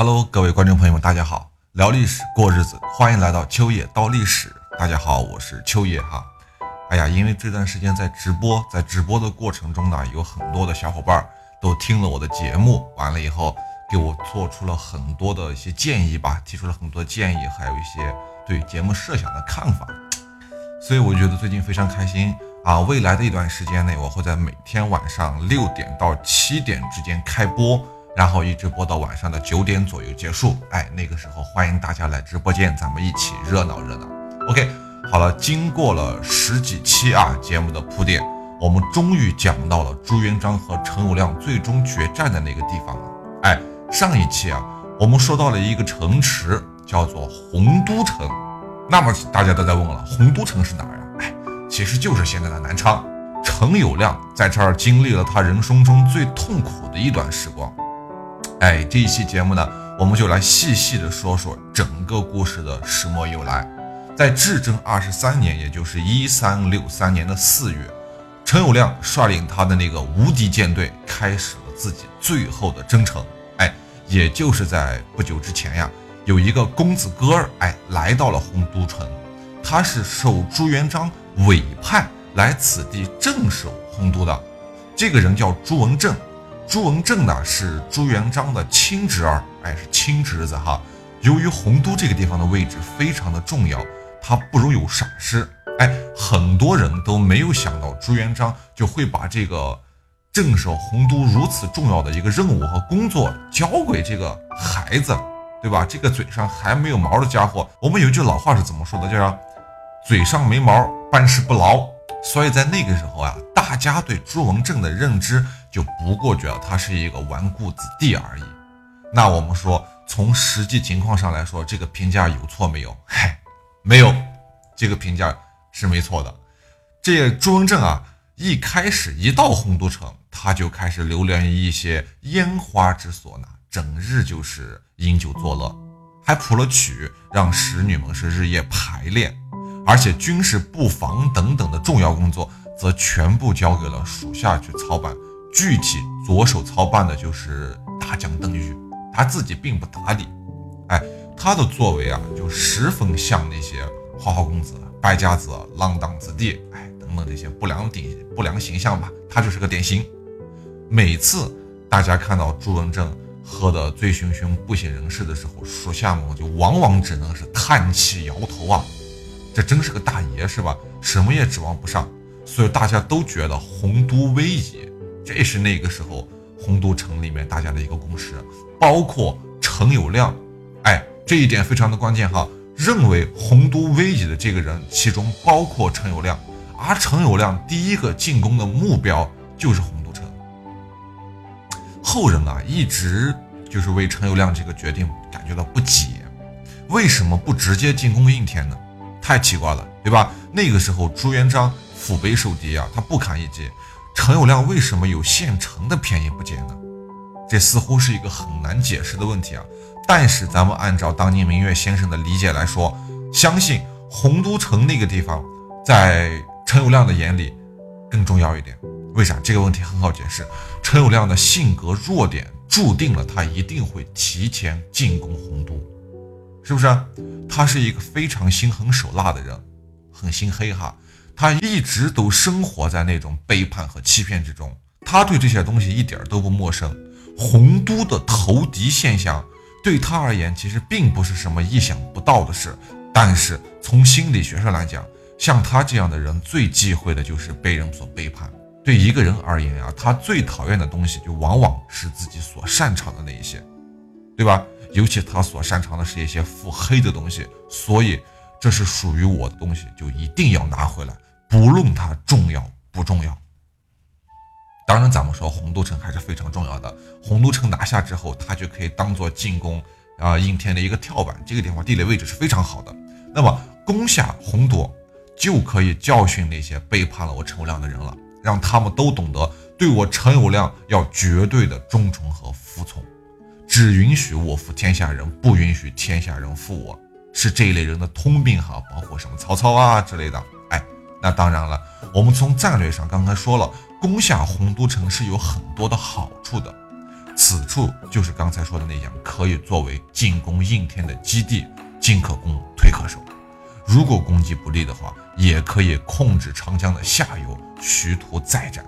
Hello，各位观众朋友们，大家好，聊历史过日子，欢迎来到秋野刀历史。大家好，我是秋野哈。哎呀，因为这段时间在直播，在直播的过程中呢，有很多的小伙伴都听了我的节目，完了以后给我做出了很多的一些建议吧，提出了很多建议，还有一些对节目设想的看法。所以我觉得最近非常开心啊！未来的一段时间内，我会在每天晚上六点到七点之间开播，然后一直播到晚上的九点左右结束。哎，那个时候欢迎大家来直播间，咱们一起热闹热闹。OK，好了，经过了十几期啊节目的铺垫，我们终于讲到了朱元璋和陈友谅最终决战的那个地方了。哎，上一期啊，我们说到了一个城池，叫做洪都城。那么大家都在问了，洪都城是哪儿呀？哎，其实就是现在的南昌。陈友谅在这儿经历了他人生中最痛苦的一段时光。哎，这一期节目呢，我们就来细细的说说整个故事的始末由来。在至正二十三年，也就是一三六三年的四月，陈友谅率领他的那个无敌舰队，开始了自己最后的征程。哎，也就是在不久之前呀。有一个公子哥儿，哎，来到了洪都城，他是受朱元璋委派来此地镇守洪都的。这个人叫朱文正，朱文正呢是朱元璋的亲侄儿，哎，是亲侄子哈。由于洪都这个地方的位置非常的重要，他不容有闪失，哎，很多人都没有想到朱元璋就会把这个镇守洪都如此重要的一个任务和工作交给这个孩子。对吧？这个嘴上还没有毛的家伙，我们有一句老话是怎么说的？叫“嘴上没毛，办事不牢”。所以在那个时候啊，大家对朱文正的认知就不过觉得他是一个纨绔子弟而已。那我们说，从实际情况上来说，这个评价有错没有？嗨，没有，这个评价是没错的。这朱文正啊，一开始一到洪都城，他就开始流连于一些烟花之所呢。整日就是饮酒作乐，还谱了曲，让使女们是日夜排练，而且军事布防等等的重要工作，则全部交给了属下去操办。具体着手操办的就是大将邓禹，他自己并不打理。哎，他的作为啊，就十分像那些花花公子、败家子、浪荡子弟，哎，等等这些不良顶不良形象吧，他就是个典型。每次大家看到朱文正。喝得醉醺醺、不省人事的时候，属下们就往往只能是叹气摇头啊，这真是个大爷是吧？什么也指望不上，所以大家都觉得洪都危矣。这是那个时候洪都城里面大家的一个共识，包括陈友谅，哎，这一点非常的关键哈。认为洪都危矣的这个人，其中包括陈友谅，而陈友谅第一个进攻的目标就是洪都城。后人啊，一直就是为陈友谅这个决定感觉到不解，为什么不直接进攻应天呢？太奇怪了，对吧？那个时候朱元璋腹背受敌啊，他不堪一击，陈友谅为什么有现成的便宜不捡呢？这似乎是一个很难解释的问题啊。但是咱们按照当年明月先生的理解来说，相信洪都城那个地方，在陈友谅的眼里更重要一点。为啥？这个问题很好解释。陈友谅的性格弱点注定了他一定会提前进攻洪都，是不是？他是一个非常心狠手辣的人，很心黑哈。他一直都生活在那种背叛和欺骗之中，他对这些东西一点都不陌生。洪都的投敌现象对他而言其实并不是什么意想不到的事，但是从心理学上来讲，像他这样的人最忌讳的就是被人所背叛。对一个人而言啊，他最讨厌的东西就往往是自己所擅长的那一些，对吧？尤其他所擅长的是一些腹黑的东西，所以这是属于我的东西，就一定要拿回来，不论它重要不重要。当然，咱们说洪都城还是非常重要的。洪都城拿下之后，它就可以当做进攻啊应天的一个跳板，这个地方地理位置是非常好的。那么攻下洪都，就可以教训那些背叛了我陈友谅的人了。让他们都懂得对我陈友谅要绝对的忠诚和服从，只允许我服天下人，不允许天下人服我，是这一类人的通病哈。包括什么曹操啊之类的。那当然了，我们从战略上刚才说了，攻下洪都城是有很多的好处的。此处就是刚才说的那样，可以作为进攻应天的基地，进可攻，退可守。如果攻击不利的话，也可以控制长江的下游，徐图再战。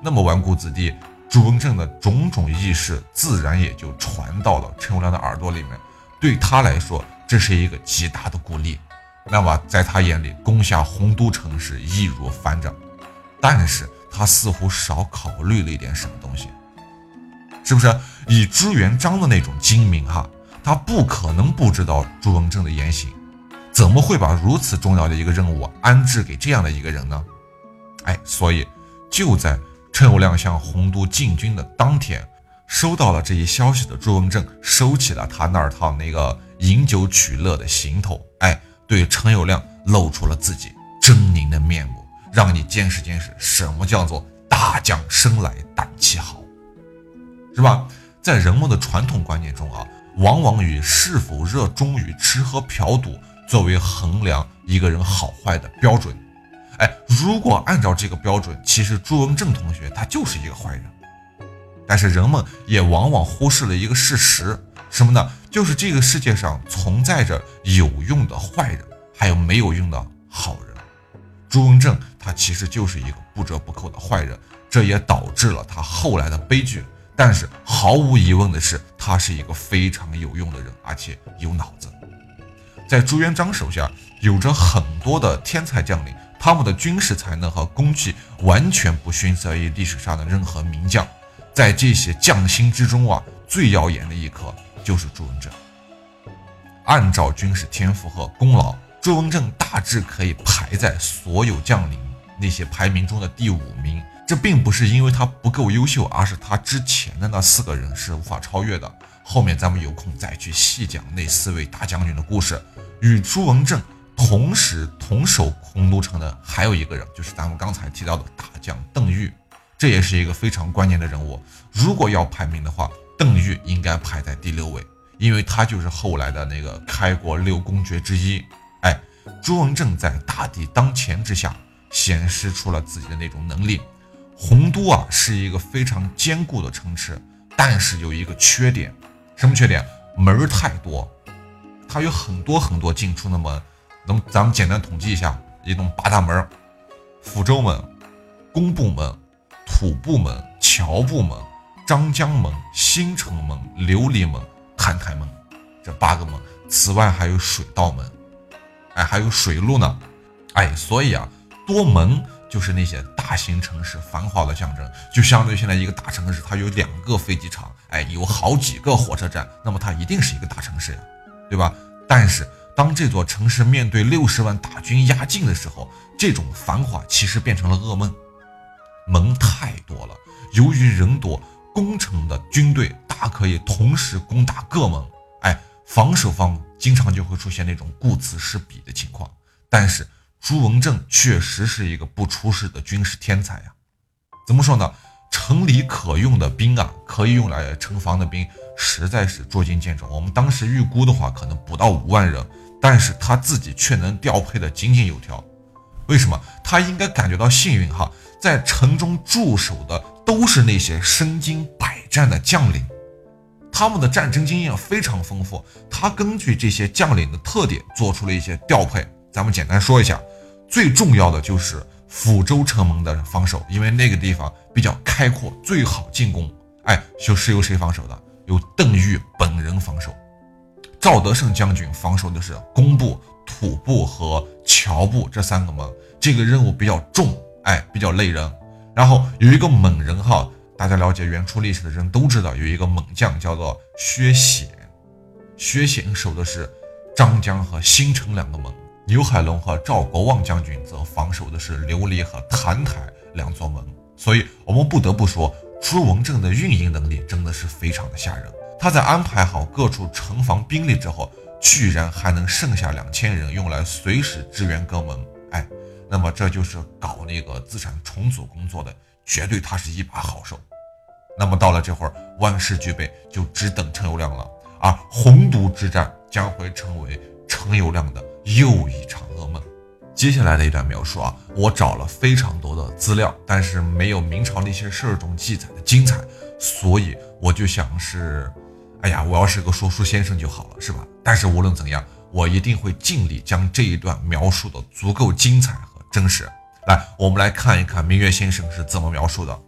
那么纨绔子弟朱文正的种种意事，自然也就传到了陈友谅的耳朵里面。对他来说，这是一个极大的鼓励。那么在他眼里，攻下洪都城是易如反掌。但是他似乎少考虑了一点什么东西，是不是？以朱元璋的那种精明哈，他不可能不知道朱文正的言行。怎么会把如此重要的一个任务安置给这样的一个人呢？哎，所以就在陈友谅向洪都进军的当天，收到了这一消息的朱文正收起了他那儿套那个饮酒取乐的行头，哎，对陈友谅露出了自己狰狞的面目，让你见识见识什么叫做大将生来胆气豪，是吧？在人们的传统观念中啊，往往以是否热衷于吃喝嫖赌。作为衡量一个人好坏的标准，哎，如果按照这个标准，其实朱文正同学他就是一个坏人。但是人们也往往忽视了一个事实，什么呢？就是这个世界上存在着有用的坏人，还有没有用的好人。朱文正他其实就是一个不折不扣的坏人，这也导致了他后来的悲剧。但是毫无疑问的是，他是一个非常有用的人，而且有脑子。在朱元璋手下有着很多的天才将领，他们的军事才能和功绩完全不逊色于历史上的任何名将。在这些将星之中啊，最耀眼的一颗就是朱文正。按照军事天赋和功劳，朱文正大致可以排在所有将领那些排名中的第五名。这并不是因为他不够优秀，而是他之前的那四个人是无法超越的。后面咱们有空再去细讲那四位大将军的故事。与朱文正同时同守洪都城的还有一个人，就是咱们刚才提到的大将邓愈，这也是一个非常关键的人物。如果要排名的话，邓愈应该排在第六位，因为他就是后来的那个开国六公爵之一。哎，朱文正在大敌当前之下，显示出了自己的那种能力。洪都啊，是一个非常坚固的城池，但是有一个缺点，什么缺点？门儿太多。它有很多很多进出的门，能咱们简单统计一下，一共八大门：抚州门、工部门、土部门、侨部门、张江门、新城门、琉璃门、探台门，这八个门。此外还有水道门，哎，还有水路呢，哎，所以啊，多门就是那些大型城市繁华的象征，就相当于现在一个大城市，它有两个飞机场，哎，有好几个火车站，那么它一定是一个大城市呀。对吧？但是当这座城市面对六十万大军压境的时候，这种繁华其实变成了噩梦。门太多了，由于人多，攻城的军队大可以同时攻打各门。哎，防守方经常就会出现那种顾此失彼的情况。但是朱文正确实是一个不出世的军事天才呀。怎么说呢？城里可用的兵啊，可以用来城防的兵。实在是捉襟见肘。我们当时预估的话，可能不到五万人，但是他自己却能调配的井井有条。为什么？他应该感觉到幸运哈，在城中驻守的都是那些身经百战的将领，他们的战争经验非常丰富。他根据这些将领的特点做出了一些调配。咱们简单说一下，最重要的就是抚州城门的防守，因为那个地方比较开阔，最好进攻。哎，就是由谁防守的？由邓愈本人防守，赵德胜将军防守的是工部、土部和侨部这三个门，这个任务比较重，哎，比较累人。然后有一个猛人哈，大家了解原初历史的人都知道，有一个猛将叫做薛显，薛显守的是张江和新城两个门，牛海龙和赵国旺将军则防守的是琉璃和澹台两座门。所以，我们不得不说。朱文正的运营能力真的是非常的吓人。他在安排好各处城防兵力之后，居然还能剩下两千人用来随时支援各门。那么这就是搞那个资产重组工作的，绝对他是一把好手。那么到了这会儿，万事俱备，就只等陈友谅了。而洪都之战将会成为陈友谅的又一场噩梦。接下来的一段描述啊，我找了非常多的资料，但是没有明朝那些事儿中记载的精彩，所以我就想是，哎呀，我要是个说书先生就好了，是吧？但是无论怎样，我一定会尽力将这一段描述的足够精彩真实。来，我们来看一看明月先生是怎么描述的。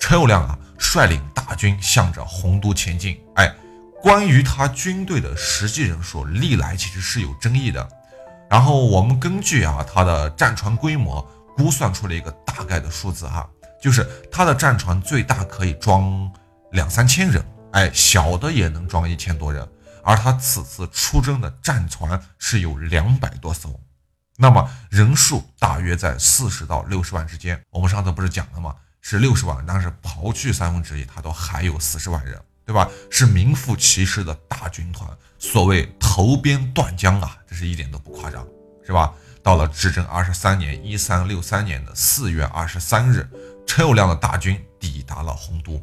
陈友谅啊，率领大军向着洪都前进。哎，关于他军队的实际人数，历来其实是有争议的。然后我们根据啊他的战船规模估算出了一个大概的数字哈，就是他的战船最大可以装两三千人，哎，小的也能装一千多人。而他此次出征的战船是有两百多艘。那么人数大约在四十到六十万之间。我们上次不是讲了吗？是六十万，但是刨去三分之一，他都还有四十万人，对吧？是名副其实的大军团。所谓投鞭断江啊，这是一点都不夸张，是吧？到了至正二十三年（一三六三年）的四月二十三日，陈友谅的大军抵达了洪都。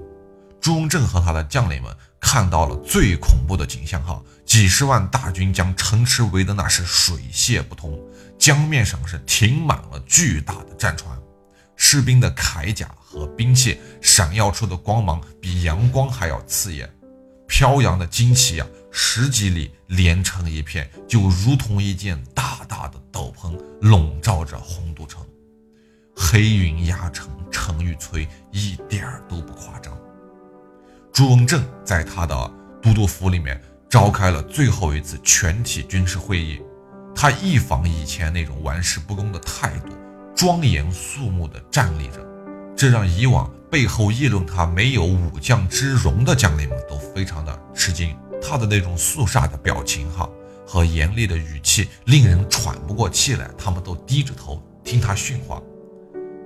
朱文正和他的将领们看到了最恐怖的景象，哈，几十万大军将城池围得那是水泄不通。江面上是停满了巨大的战船，士兵的铠甲和兵器闪耀出的光芒比阳光还要刺眼，飘扬的旌旗啊，十几里连成一片，就如同一件大大的斗篷笼罩着洪都城。黑云压城，城欲摧，一点儿都不夸张。朱文正在他的都督府里面召开了最后一次全体军事会议。他一反以前那种玩世不恭的态度，庄严肃穆地站立着，这让以往背后议论他没有武将之容的将领们都非常的吃惊。他的那种肃杀的表情，哈，和严厉的语气，令人喘不过气来。他们都低着头听他训话。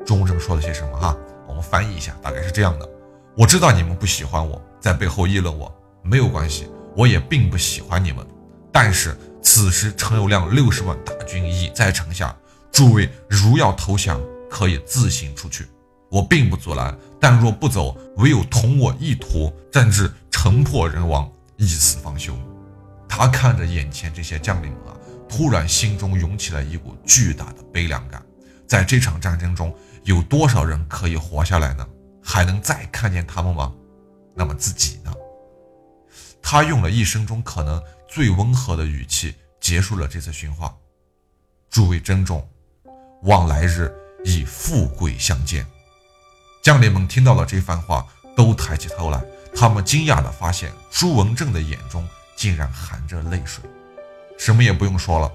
钟正说了些什么？哈，我们翻译一下，大概是这样的：我知道你们不喜欢我，在背后议论我，没有关系，我也并不喜欢你们，但是。此时，陈友谅六十万大军已在城下。诸位如要投降，可以自行出去，我并不阻拦。但若不走，唯有同我一途，战至城破人亡，一死方休。他看着眼前这些将领们啊，突然心中涌起了一股巨大的悲凉感。在这场战争中，有多少人可以活下来呢？还能再看见他们吗？那么自己呢？他用了一生中可能。最温和的语气结束了这次训话。诸位珍重，望来日以富贵相见。将领们听到了这番话，都抬起头来。他们惊讶地发现，朱文正的眼中竟然含着泪水。什么也不用说了，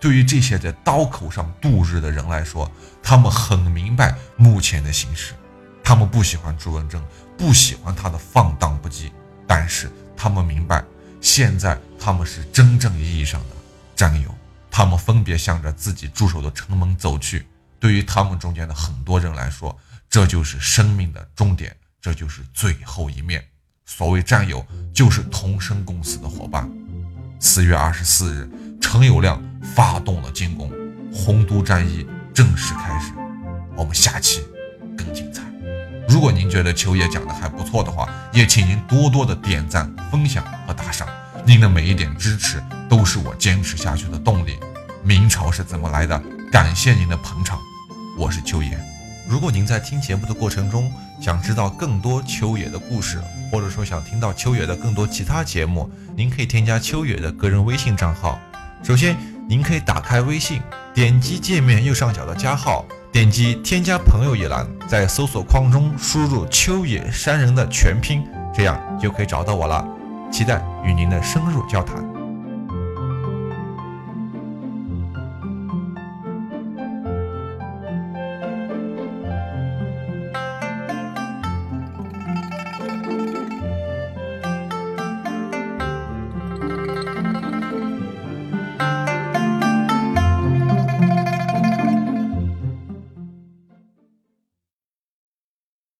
对于这些在刀口上度日的人来说，他们很明白目前的形势。他们不喜欢朱文正，不喜欢他的放荡不羁，但是他们明白。现在他们是真正意义上的战友，他们分别向着自己驻守的城门走去。对于他们中间的很多人来说，这就是生命的终点，这就是最后一面。所谓战友，就是同生共死的伙伴。四月二十四日，陈友谅发动了进攻，洪都战役正式开始。我们下期更精彩。如果您觉得秋叶讲的还不错的话，也请您多多的点赞、分享和打赏。您的每一点支持都是我坚持下去的动力。明朝是怎么来的？感谢您的捧场，我是秋野。如果您在听节目的过程中想知道更多秋野的故事，或者说想听到秋野的更多其他节目，您可以添加秋野的个人微信账号。首先，您可以打开微信，点击界面右上角的加号。点击添加朋友一栏，在搜索框中输入“秋野山人”的全拼，这样就可以找到我了。期待与您的深入交谈。